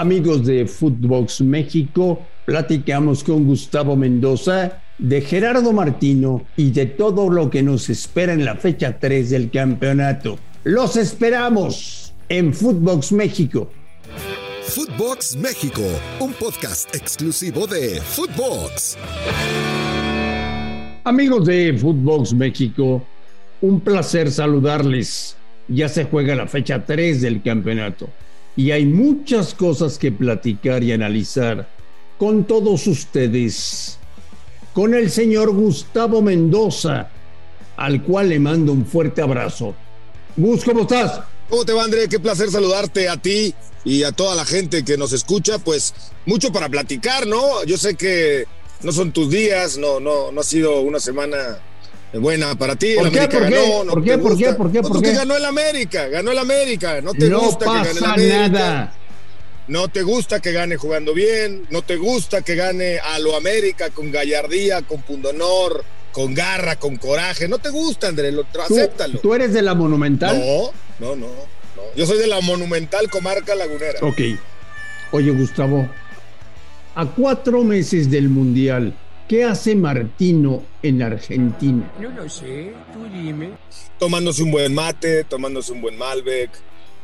Amigos de Footbox México, platicamos con Gustavo Mendoza de Gerardo Martino y de todo lo que nos espera en la fecha 3 del campeonato. Los esperamos en Footbox México. Footbox México, un podcast exclusivo de Footbox. Amigos de Footbox México, un placer saludarles. Ya se juega la fecha 3 del campeonato y hay muchas cosas que platicar y analizar con todos ustedes. Con el señor Gustavo Mendoza, al cual le mando un fuerte abrazo. Gus, ¿cómo estás? ¿Cómo te va, André? Qué placer saludarte a ti y a toda la gente que nos escucha. Pues mucho para platicar, ¿no? Yo sé que no son tus días, no, no, no ha sido una semana buena para ti. ¿Por El qué? ¿Por qué? ganó, no ¿Por qué? ¿Por qué? ¿Por qué? ¿Por porque qué? ganó el América, ganó el América. No te no gusta que gane el América. nada. No te gusta que gane jugando bien, no te gusta que gane a lo América con gallardía, con pundonor, con garra, con coraje. No te gusta, André, lo, ¿Tú, acéptalo. tú eres de la Monumental? No, no, no, no. Yo soy de la monumental comarca lagunera. Ok. Oye, Gustavo, a cuatro meses del Mundial, ¿qué hace Martino en Argentina? No lo sé, tú dime. Tomándose un buen mate, tomándose un buen Malbec,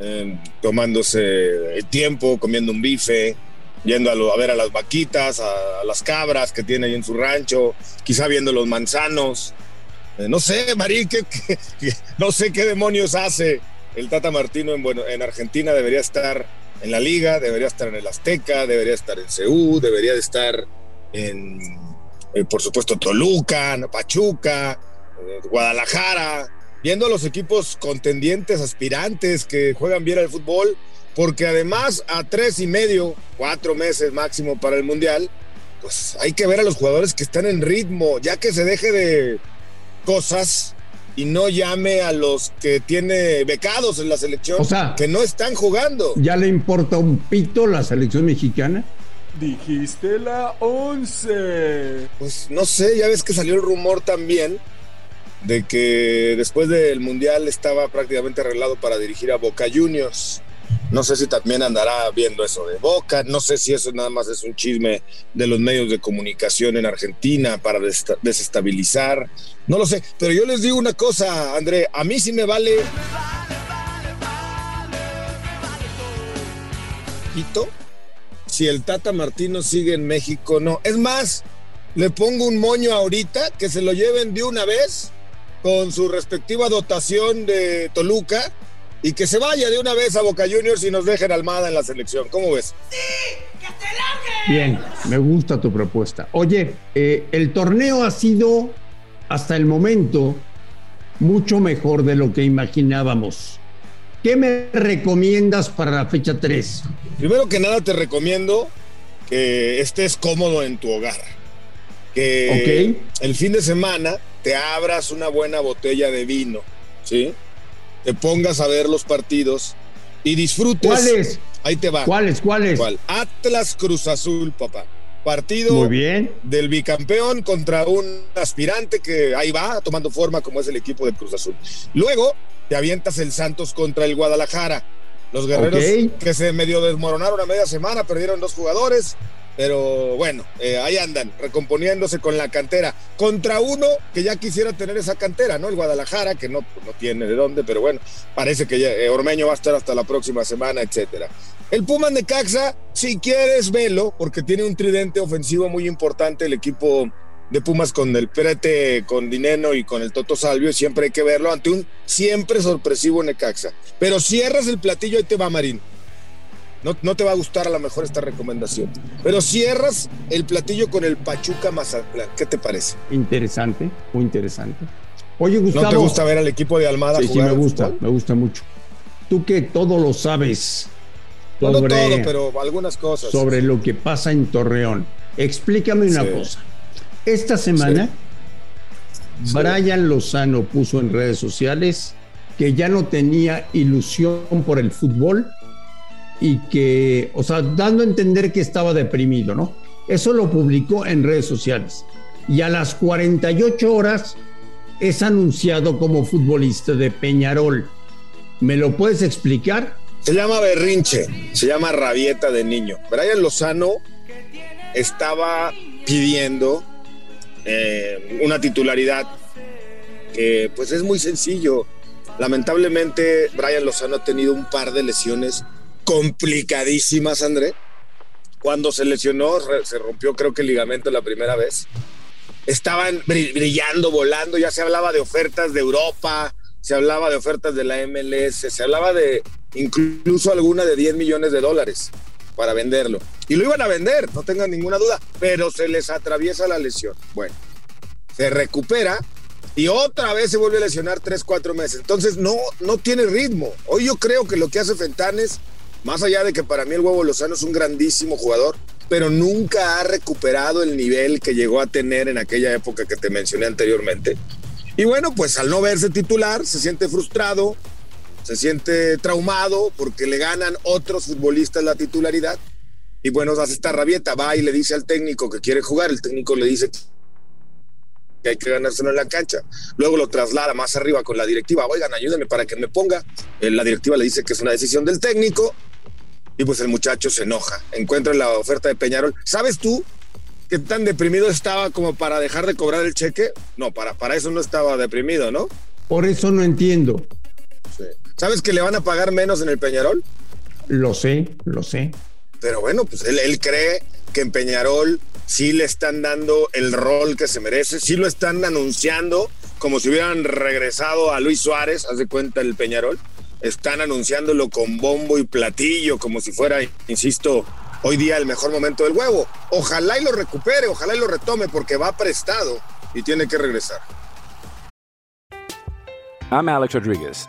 eh, tomándose el tiempo, comiendo un bife, yendo a, lo- a ver a las vaquitas, a, a las cabras que tiene ahí en su rancho, quizá viendo los manzanos. Eh, no sé, Marí, ¿qué- qué- qué- no sé qué demonios hace el Tata Martino en, bueno, en Argentina. Debería estar en la liga, debería estar en el Azteca, debería estar en Ceú, debería de estar en, eh, por supuesto, Toluca, Pachuca, eh, Guadalajara, viendo a los equipos contendientes, aspirantes que juegan bien al fútbol, porque además a tres y medio, cuatro meses máximo para el Mundial, pues hay que ver a los jugadores que están en ritmo, ya que se deje de cosas y no llame a los que tiene becados en la selección O sea- que no están jugando. ¿Ya le importa un pito la selección mexicana? Dijiste la 11. Pues no sé, ya ves que salió el rumor también de que después del Mundial estaba prácticamente arreglado para dirigir a Boca Juniors. No sé si también andará viendo eso de Boca, no sé si eso nada más es un chisme de los medios de comunicación en Argentina para desestabilizar, no lo sé, pero yo les digo una cosa, André, a mí sí me vale... Quito, si el Tata Martino sigue en México, no. Es más, le pongo un moño ahorita que se lo lleven de una vez con su respectiva dotación de Toluca y que se vaya de una vez a Boca Juniors y nos dejen Almada en la selección. ¿Cómo ves? Bien, me gusta tu propuesta. Oye, eh, el torneo ha sido hasta el momento mucho mejor de lo que imaginábamos. ¿Qué me recomiendas para la fecha 3? Primero que nada te recomiendo que estés cómodo en tu hogar. Que el fin de semana te abras una buena botella de vino, ¿sí? Te pongas a ver los partidos y disfrutes. ¿Cuáles? Ahí te va. ¿Cuáles? ¿Cuáles? ¿Cuál? Atlas Cruz Azul, papá. Partido Muy bien. del bicampeón contra un aspirante que ahí va tomando forma como es el equipo de Cruz Azul. Luego te avientas el Santos contra el Guadalajara. Los guerreros que se medio desmoronaron a media semana, perdieron dos jugadores, pero bueno, eh, ahí andan, recomponiéndose con la cantera. Contra uno que ya quisiera tener esa cantera, ¿no? El Guadalajara, que no, no tiene de dónde, pero bueno, parece que ya, eh, Ormeño va a estar hasta la próxima semana, etcétera. El Pumas de Caxa, si quieres, velo, porque tiene un tridente ofensivo muy importante el equipo de Pumas con el Prete, con Dineno y con el Toto Salvio, y siempre hay que verlo ante un siempre sorpresivo Necaxa. Pero cierras el platillo, ahí te va Marín. No, no te va a gustar a lo mejor esta recomendación. Pero cierras el platillo con el Pachuca Mazatlán. ¿Qué te parece? Interesante, muy interesante. Oye, Gustavo. ¿No te gusta ver al equipo de Almada Sí, sí, me gusta, fútbol? me gusta mucho. Tú que todo lo sabes, No, no sobre, todo, pero algunas cosas. sobre lo que pasa en Torreón. Explícame una Sí. cosa. Esta semana, Sí. Brian Lozano puso en redes sociales que ya no tenía ilusión por el fútbol y que, o sea, dando a entender que estaba deprimido, ¿no? Eso lo publicó en redes sociales. Y a las 48 horas es anunciado como futbolista de Peñarol. ¿Me lo puedes explicar? Se llama berrinche, se llama rabieta de niño. Brian Lozano estaba pidiendo eh, una titularidad que pues es muy sencillo. Lamentablemente Brian Lozano ha tenido un par de lesiones complicadísimas, André. Cuando se lesionó, se rompió creo que el ligamento la primera vez. Estaban bri- brillando, volando, ya se hablaba de ofertas de Europa, se hablaba de ofertas de la MLS, se hablaba de incluso alguna de 10 millones de dólares para venderlo. Y lo iban a vender, no tengan ninguna duda, pero se les atraviesa la lesión. Bueno, se recupera y otra vez se vuelve a lesionar 3, 4 meses. Entonces no, no tiene ritmo. Hoy yo creo que lo que hace Fentanes, más allá de que para mí el huevo Lozano es un grandísimo jugador, pero nunca ha recuperado el nivel que llegó a tener en aquella época que te mencioné anteriormente. Y bueno, pues al no verse titular, se siente frustrado, se siente traumado porque le ganan otros futbolistas la titularidad. Y bueno, hace esta rabieta, va y le dice al técnico que quiere jugar, el técnico le dice que hay que ganárselo en la cancha. Luego lo traslada más arriba con la directiva, oigan, ayúdenme para que me ponga. Eh, La directiva le dice que es una decisión del técnico y pues el muchacho se enoja, encuentra la oferta de Peñarol. ¿Sabes tú qué tan deprimido estaba como para dejar de cobrar el cheque? No, para, para eso no estaba deprimido, ¿no? Por eso no entiendo. Sí. ¿Sabes que le van a pagar menos en el Peñarol? Lo sé, lo sé. Pero bueno, pues él, él cree que en Peñarol sí le están dando el rol que se merece, sí lo están anunciando como si hubieran regresado a Luis Suárez, haz de cuenta el Peñarol. Están anunciándolo con bombo y platillo, como si fuera, insisto, hoy día el mejor momento del huevo. Ojalá y lo recupere, ojalá y lo retome, porque va prestado y tiene que regresar. I'm Alex Rodriguez.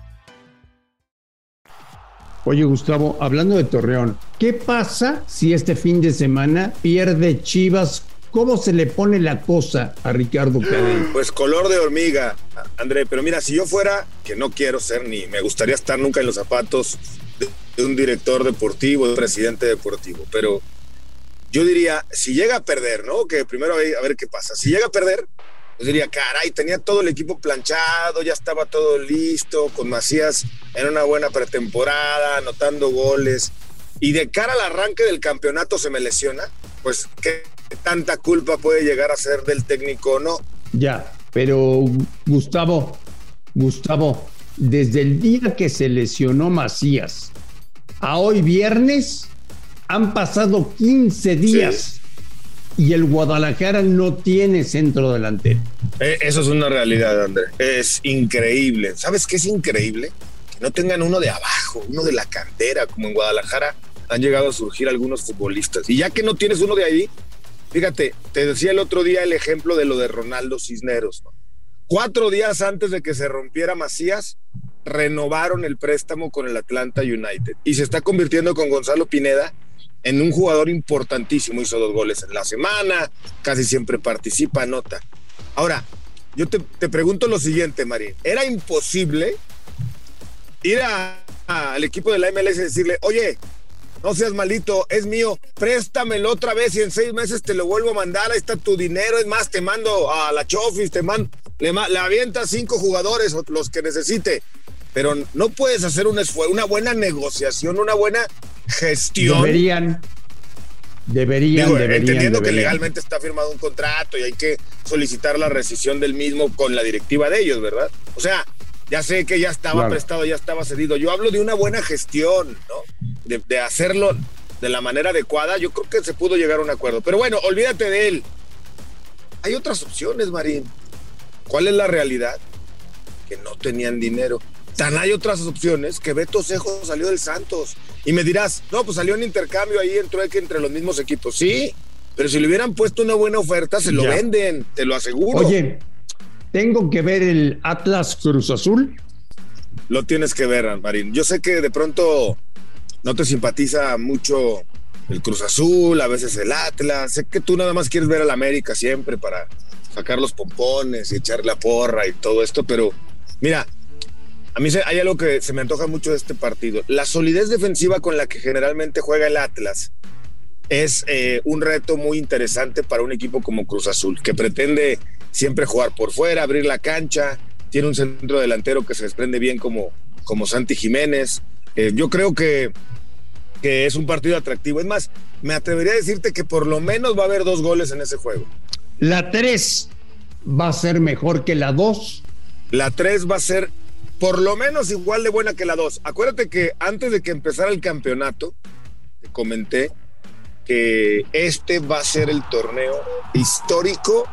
Oye, Gustavo, hablando de Torreón, ¿qué pasa si este fin de semana pierde Chivas? ¿Cómo se le pone la cosa a Ricardo Cadena? Pues color de hormiga, André. Pero mira, si yo fuera, que no quiero ser ni me gustaría estar nunca en los zapatos de, un director deportivo, de un presidente deportivo, pero yo diría, si llega a perder, ¿no? Que primero a ver qué pasa. Si llega a perder, yo diría, caray, tenía todo el equipo planchado, ya estaba todo listo, con Macías en una buena pretemporada, anotando goles. Y de cara al arranque del campeonato se me lesiona, pues qué tanta culpa puede llegar a ser del técnico o no. Ya, pero Gustavo, Gustavo, desde el día que se lesionó Macías a hoy viernes han pasado 15 días y el Guadalajara no tiene centro delantero. Eh, Eso es una realidad, André. Es increíble. ¿Sabes qué es increíble? Que no tengan uno de abajo, uno de la cantera, como en Guadalajara han llegado a surgir algunos futbolistas. Y ya que no tienes uno de ahí, fíjate, te decía el otro día el ejemplo de lo de Ronaldo Cisneros. Cuatro días antes de que se rompiera Macías, renovaron el préstamo con el Atlanta United y se está convirtiendo con Gonzalo Pineda en un jugador importantísimo. Hizo dos goles en la semana, casi siempre participa, anota. Ahora, yo te, te pregunto lo siguiente, Marín. ¿Era imposible ir al equipo de la MLS y decirle, oye, no seas malito, es mío, préstamelo otra vez y en seis meses te lo vuelvo a mandar, ahí está tu dinero, es más, te mando a la Chofis, te mando, le, le cinco jugadores, los que necesite, pero no puedes hacer un esfuerzo, una buena negociación, una buena gestión. Deberían, deberían, Digo, deberían, entendiendo que legalmente está firmado un contrato y hay que solicitar la rescisión del mismo con la directiva de ellos, ¿verdad? O sea, ya sé que ya estaba Claro. prestado, ya estaba cedido. Yo hablo de una buena gestión, ¿no? De, de hacerlo de la manera adecuada, yo creo que se pudo llegar a un acuerdo. Pero bueno, olvídate de él. Hay otras opciones, Marín. ¿Cuál es la realidad? Que no tenían dinero. Tan hay otras opciones que Beto Cejo salió del Santos. Y me dirás, no, pues salió en intercambio ahí, entró entre los mismos equipos. Sí, pero si le hubieran puesto una buena oferta, se lo venden, te lo aseguro. Oye, ¿tengo que ver el Atlas Cruz Azul? Lo tienes que ver, Marín. Yo sé que de pronto no te simpatiza mucho el Cruz Azul, a veces el Atlas. Sé que tú nada más quieres ver al América siempre para sacar los pompones y echar la porra y todo esto, pero mira, a mí hay algo que se me antoja mucho de este partido. La solidez defensiva con la que generalmente juega el Atlas es eh, un reto muy interesante para un equipo como Cruz Azul, que pretende siempre jugar por fuera, abrir la cancha, tiene un centro delantero que se desprende bien como, como Santi Jiménez. Eh, yo creo que, que es un partido atractivo. Es más, me atrevería a decirte que por lo menos va a haber dos goles en ese juego. La 3 va a ser mejor que la 2. La 3 va a ser por lo menos igual de buena que la 2. Acuérdate que antes de que empezara el campeonato, te comenté que este va a ser el torneo histórico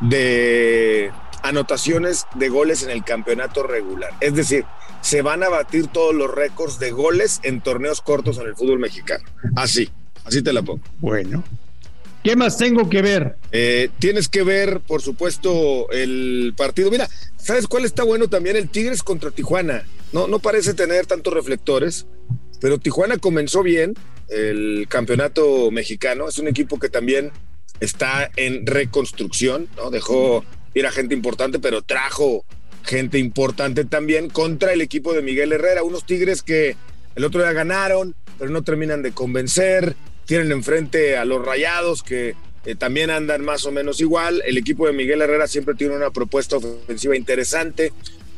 de anotaciones de goles en el campeonato regular. Es decir, se van a batir todos los récords de goles en torneos cortos en el fútbol mexicano. Así, así te la pongo. Bueno. ¿Qué más tengo que ver? Eh, tienes que ver, por supuesto, el partido. Mira, ¿sabes cuál está bueno también? El Tigres contra Tijuana. No, no parece tener tantos reflectores, pero Tijuana comenzó bien, el campeonato mexicano. Es un equipo que también está en reconstrucción, ¿no? Dejó ir a gente importante, pero trajo gente importante también contra el equipo de Miguel Herrera. Unos Tigres que el otro día ganaron, pero no terminan de convencer. Tienen enfrente a los Rayados que eh, también andan más o menos igual. El equipo de Miguel Herrera siempre tiene una propuesta ofensiva interesante.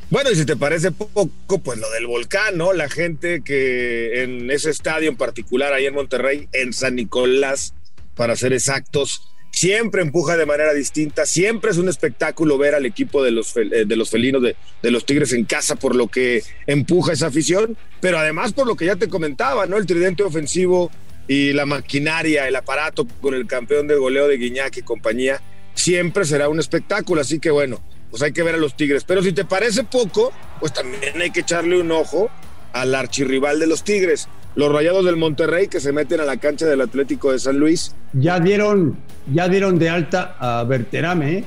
Bueno, y si te parece poco, pues lo del volcán, ¿no? La gente que en ese estadio en particular, ahí en Monterrey, en San Nicolás, para ser exactos, siempre empuja de manera distinta, siempre es un espectáculo ver al equipo de los, eh, de los felinos, de, de, los Tigres en casa, por lo que empuja esa afición, pero además por lo que ya te comentaba, ¿no? El tridente ofensivo y la maquinaria, el aparato con el campeón de goleo de Guiñac y compañía, siempre será un espectáculo, así que bueno pues hay que ver a los Tigres. Pero si te parece poco, pues también hay que echarle un ojo al archirrival de los Tigres, los Rayados del Monterrey que se meten a la cancha del Atlético de San Luis. Ya dieron, ya dieron de alta a Berterame, ¿eh?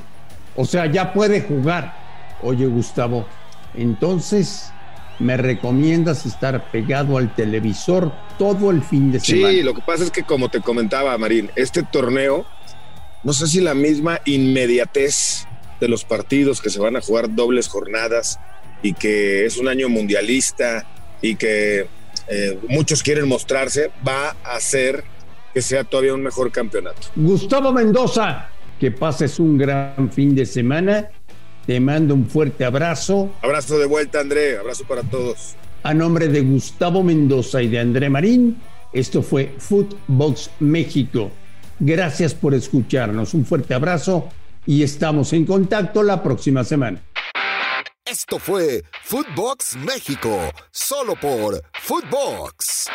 o sea, ya puede jugar. Oye, Gustavo, entonces me recomiendas estar pegado al televisor todo el fin de semana. Sí, lo que pasa es que como te comentaba Marín, este torneo, no sé si la misma inmediatez de los partidos que se van a jugar dobles jornadas y que es un año mundialista y que eh, muchos quieren mostrarse, va a hacer que sea todavía un mejor campeonato. Gustavo Mendoza, que pases un gran fin de semana. Te mando un fuerte abrazo. Abrazo de vuelta, André. Abrazo para todos. A nombre de Gustavo Mendoza y de André Marín, esto fue Footbox México. Gracias por escucharnos. Un fuerte abrazo y estamos en contacto la próxima semana. Esto fue Footbox México, solo por Footbox.